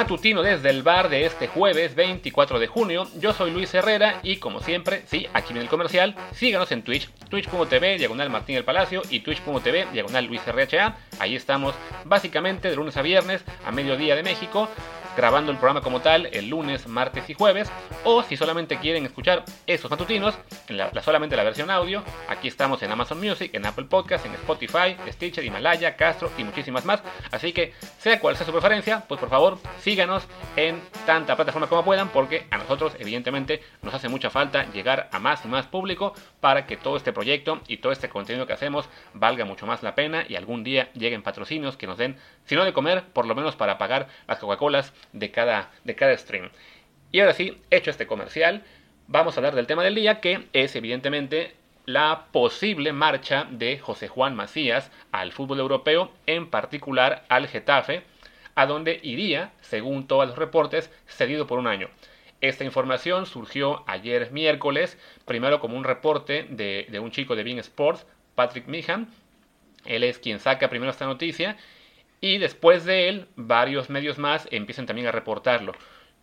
matutino desde el bar de este jueves 24 de junio. Yo soy Luis Herrera y como siempre, sí, aquí viene el comercial, síganos en Twitch, twitch.tv, diagonal Martín el Palacio y twitch.tv, diagonal Luis RHA. Ahí estamos básicamente de lunes a viernes a mediodía de México grabando el programa como tal el lunes, martes y jueves. O si solamente quieren escuchar esos matutinos, en la, solamente la versión audio, aquí estamos en Amazon Music, en Apple Podcast, en Spotify, Stitcher, Himalaya, Castro y muchísimas más. Así que, sea cual sea su preferencia, pues por favor síganos en tanta plataforma como puedan, porque a nosotros, evidentemente, nos hace mucha falta llegar a más y más público para que todo este proyecto y todo este contenido que hacemos valga mucho más la pena y algún día lleguen patrocinios que nos den, si no de comer, por lo menos para pagar las Coca-Colas de cada, de cada stream. Y ahora sí, hecho este comercial, vamos a hablar del tema del día, que es evidentemente la posible marcha de José Juan Macías al fútbol europeo, en particular al Getafe, a donde iría, según todos los reportes, cedido por un año. Esta información surgió ayer miércoles, primero como un reporte de, de un chico de Bean Sports, Patrick Meehan. Él es quien saca primero esta noticia y después de él, varios medios más empiezan también a reportarlo.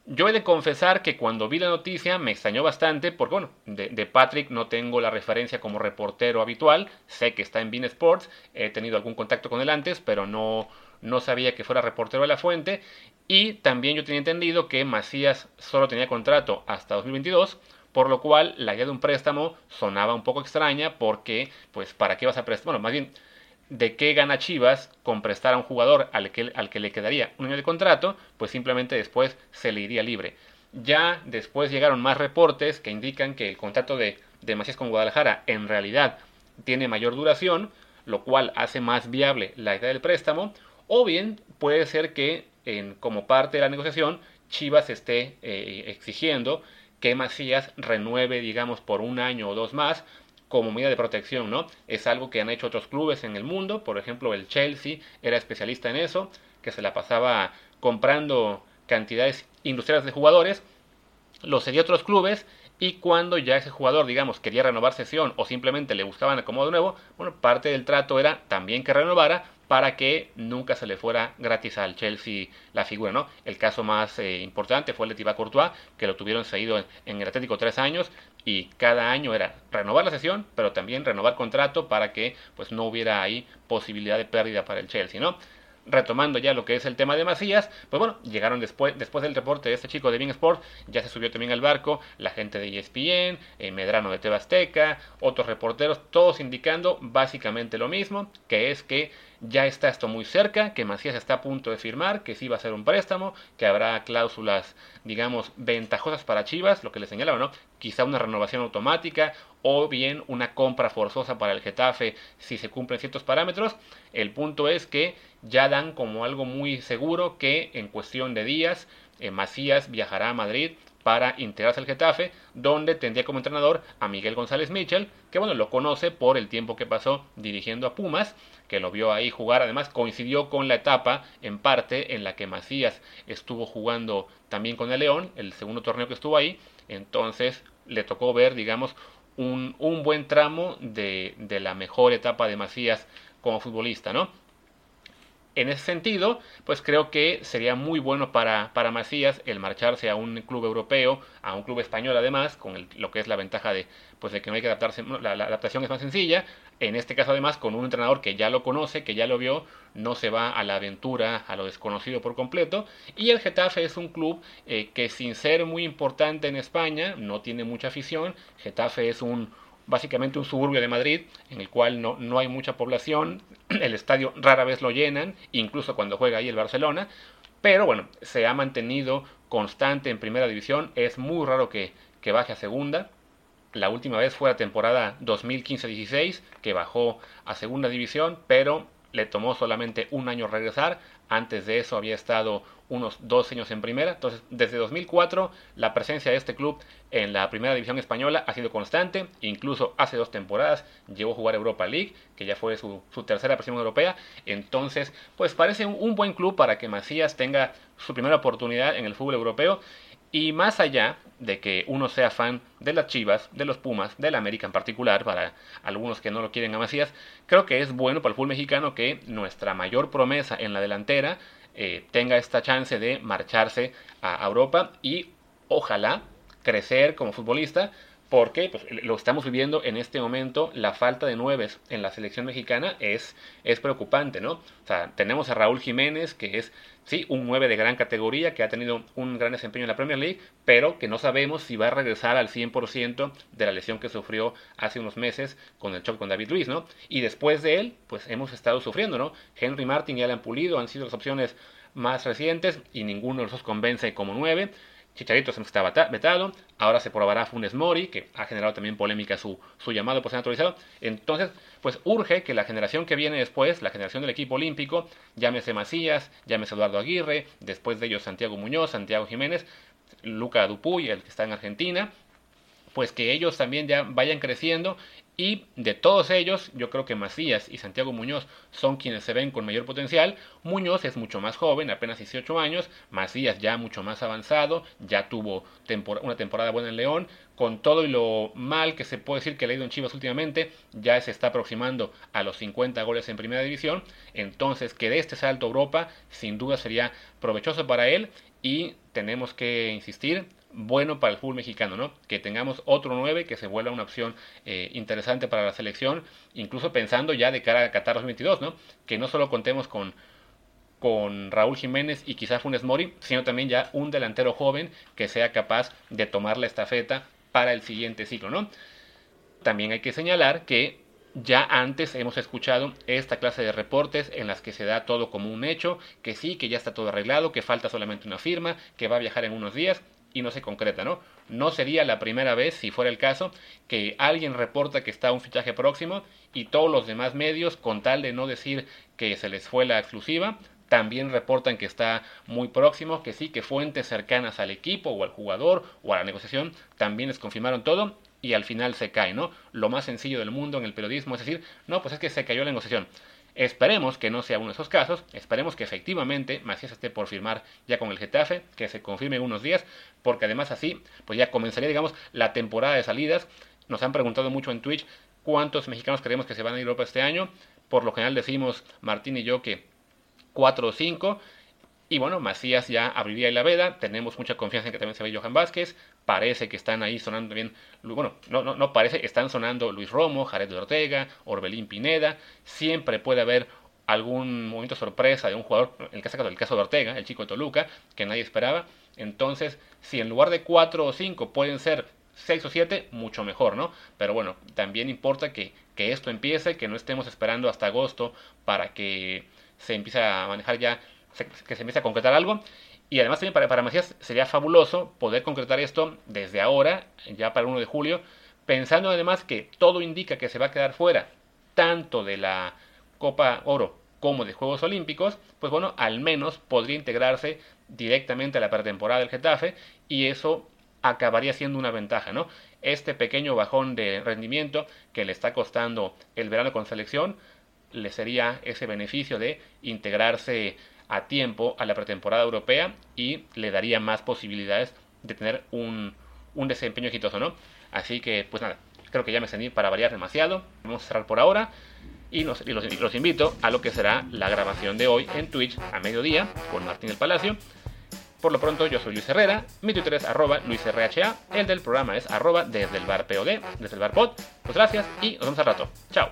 Yo he de confesar que cuando vi la noticia me extrañó bastante porque, bueno, de, Patrick no tengo la referencia como reportero habitual, sé que está en Bean Sports, he tenido algún contacto con él antes, pero no, no sabía que fuera reportero de la fuente, y también yo tenía entendido que Macías solo tenía contrato hasta 2022, por lo cual la idea de un préstamo sonaba un poco extraña porque, pues, ¿para qué vas a prestar? Bueno, más bien, de qué gana Chivas con prestar a un jugador al que, al que le quedaría un año de contrato, pues simplemente después se le iría libre. Ya después llegaron más reportes que indican que el contrato de, de Macías con Guadalajara en realidad tiene mayor duración, lo cual hace más viable la idea del préstamo, o bien puede ser que en, como parte de la negociación Chivas esté eh, exigiendo que Macías renueve, digamos, por un año o dos más, como medida de protección, ¿no? Es algo que han hecho otros clubes en el mundo, por ejemplo el Chelsea era especialista en eso, que se la pasaba comprando cantidades industriales de jugadores, lo cedía a otros clubes y cuando ya ese jugador, digamos, quería renovar sesión o simplemente le buscaban acomodo nuevo, bueno, parte del trato era también que renovara para que nunca se le fuera gratis al Chelsea la figura, ¿no? El caso más eh, importante fue el de Thibaut Courtois, que lo tuvieron seguido en, el Atlético tres años y cada año era renovar la sesión, pero también renovar contrato para que pues no hubiera ahí posibilidad de pérdida para el Chelsea, ¿no? retomando ya lo que es el tema de Macías, pues bueno, llegaron después, después del reporte de este chico de Bing Sport, ya se subió también al barco la gente de ESPN, eh, Medrano de Tebasteca, otros reporteros, todos indicando básicamente lo mismo, que es que ya está esto muy cerca, que Macías está a punto de firmar, que sí va a ser un préstamo, que habrá cláusulas, digamos, ventajosas para Chivas, lo que le señalaba, ¿no? Quizá una renovación automática o bien una compra forzosa para el Getafe si se cumplen ciertos parámetros. El punto es que ya dan como algo muy seguro que en cuestión de días eh, Macías viajará a Madrid para integrarse al Getafe, donde tendría como entrenador a Miguel González Mitchell, que bueno, lo conoce por el tiempo que pasó dirigiendo a Pumas, que lo vio ahí jugar, además coincidió con la etapa en parte en la que Macías estuvo jugando también con el León, el segundo torneo que estuvo ahí, entonces le tocó ver, digamos, un, un buen tramo de, de la mejor etapa de Macías como futbolista, ¿no? En ese sentido, pues creo que sería muy bueno para, para Macías el marcharse a un club europeo, a un club español además, con lo que es la ventaja de, pues de que no hay que adaptarse, la, adaptación es más sencilla. En este caso además con un entrenador que ya lo conoce, que ya lo vio, no se va a la aventura, a lo desconocido por completo. Y el Getafe es un club eh, que sin ser muy importante en España, no tiene mucha afición. Getafe es un básicamente un suburbio de Madrid en el cual no, no hay mucha población, el estadio rara vez lo llenan, incluso cuando juega ahí el Barcelona, pero bueno, se ha mantenido constante en primera división, es muy raro que, que baje a segunda, la última vez fue la temporada 2015-16 que bajó a segunda división, pero le tomó solamente un año regresar. Antes de eso había estado unos dos años en primera. Entonces, desde 2004, la presencia de este club en la primera división española ha sido constante. Incluso hace dos temporadas llegó a jugar Europa League, que ya fue su, tercera presión europea. Entonces, pues parece un, buen club para que Macías tenga su primera oportunidad en el fútbol europeo. Y más allá de que uno sea fan de las Chivas, de los Pumas, del América en particular, para algunos que no lo quieren a Macías, creo que es bueno para el fútbol mexicano que nuestra mayor promesa en la delantera eh, tenga esta chance de marcharse a Europa y ojalá crecer como futbolista porque pues, lo estamos viviendo en este momento, la falta de nueves en la selección mexicana es, es preocupante, ¿no? O sea, tenemos a Raúl Jiménez, que es, sí, un 9 de gran categoría, que ha tenido un gran desempeño en la Premier League, pero que no sabemos si va a regresar al 100% de la lesión que sufrió hace unos meses con el choque con David Luis, ¿no? Y después de él, pues hemos estado sufriendo, ¿no? Henry Martin y Alan Pulido han sido las opciones más recientes y ninguno de los dos convence como 9. Chicharito se está vetado, ahora se probará Funes Mori, que ha generado también polémica su, llamado por ser naturalizado. Entonces, pues urge que la generación que viene después, la generación del equipo olímpico, llámese Macías, llámese Eduardo Aguirre, después de ellos Santiago Muñoz, Santiago Jiménez, Luca Dupuy, el que está en Argentina, pues que ellos también ya vayan creciendo y de todos ellos, yo creo que Macías y Santiago Muñoz son quienes se ven con mayor potencial. Muñoz es mucho más joven, apenas 18 años. Macías ya mucho más avanzado, ya tuvo una temporada buena en León. Con todo y lo mal que se puede decir que le ha ido en Chivas últimamente, ya se está aproximando a los 50 goles en primera división. Entonces, que de este salto a Europa, sin duda sería provechoso para él. Y tenemos que insistir, bueno para el fútbol mexicano, ¿no? Que tengamos otro 9 que se vuelva una opción eh, interesante para la selección, incluso pensando ya de cara a Qatar 2022, ¿no? Que no solo contemos con, con Raúl Jiménez y quizás Funes Mori, sino también ya un delantero joven que sea capaz de tomar la estafeta para el siguiente ciclo, ¿no? También hay que señalar que ya antes hemos escuchado esta clase de reportes en las que se da todo como un hecho, que sí, que ya está todo arreglado, que falta solamente una firma, que va a viajar en unos días y no se concreta, ¿no? No sería la primera vez, si fuera el caso, que alguien reporta que está un fichaje próximo y todos los demás medios, con tal de no decir que se les fue la exclusiva, también reportan que está muy próximo, que sí, que fuentes cercanas al equipo o al jugador o a la negociación también les confirmaron todo y al final se cae, ¿no? Lo más sencillo del mundo en el periodismo es decir, no, pues es que se cayó la negociación. Esperemos que no sea uno de esos casos, esperemos que efectivamente Macías esté por firmar ya con el Getafe, que se confirme en unos días, porque además así, pues ya comenzaría, digamos, la temporada de salidas. Nos han preguntado mucho en Twitch cuántos mexicanos creemos que se van a a Europa este año. Por lo general decimos, Martín y yo, que cuatro o cinco. Y bueno, Macías ya abriría la veda, tenemos mucha confianza en que también se ve Johan Vázquez, parece que están ahí sonando bien, bueno, no, no, no parece, están sonando Luis Romo, Jared Ortega, Orbelín Pineda, siempre puede haber algún momento sorpresa de un jugador, en el caso, el caso de Ortega, el chico de Toluca, que nadie esperaba, entonces si en lugar de 4 o 5 pueden ser 6 o 7, mucho mejor, ¿no? Pero bueno, también importa que, que esto empiece, que no estemos esperando hasta agosto para que se empiece a manejar ya que se empiece a concretar algo. Y además también para, para Macías sería fabuloso poder concretar esto desde ahora, ya para el 1 de julio, pensando además que todo indica que se va a quedar fuera tanto de la Copa Oro como de Juegos Olímpicos, pues bueno, al menos podría integrarse directamente a la pretemporada del Getafe y eso acabaría siendo una ventaja, ¿no? Este pequeño bajón de rendimiento que le está costando el verano con selección, le sería ese beneficio de integrarse a tiempo a la pretemporada europea y le daría más posibilidades de tener un, desempeño exitoso, ¿no? Así que, pues nada, creo que ya me extendí para variar demasiado. Vamos a cerrar por ahora. Y, los, los, invito a lo que será la grabación de hoy en Twitch a mediodía con Martín del Palacio. Por lo pronto, yo soy Luis Herrera, mi Twitter es arroba LuisRHA, el del programa es arroba desde el bar POD, desde el bar pod. Pues gracias y nos vemos al rato. Chao.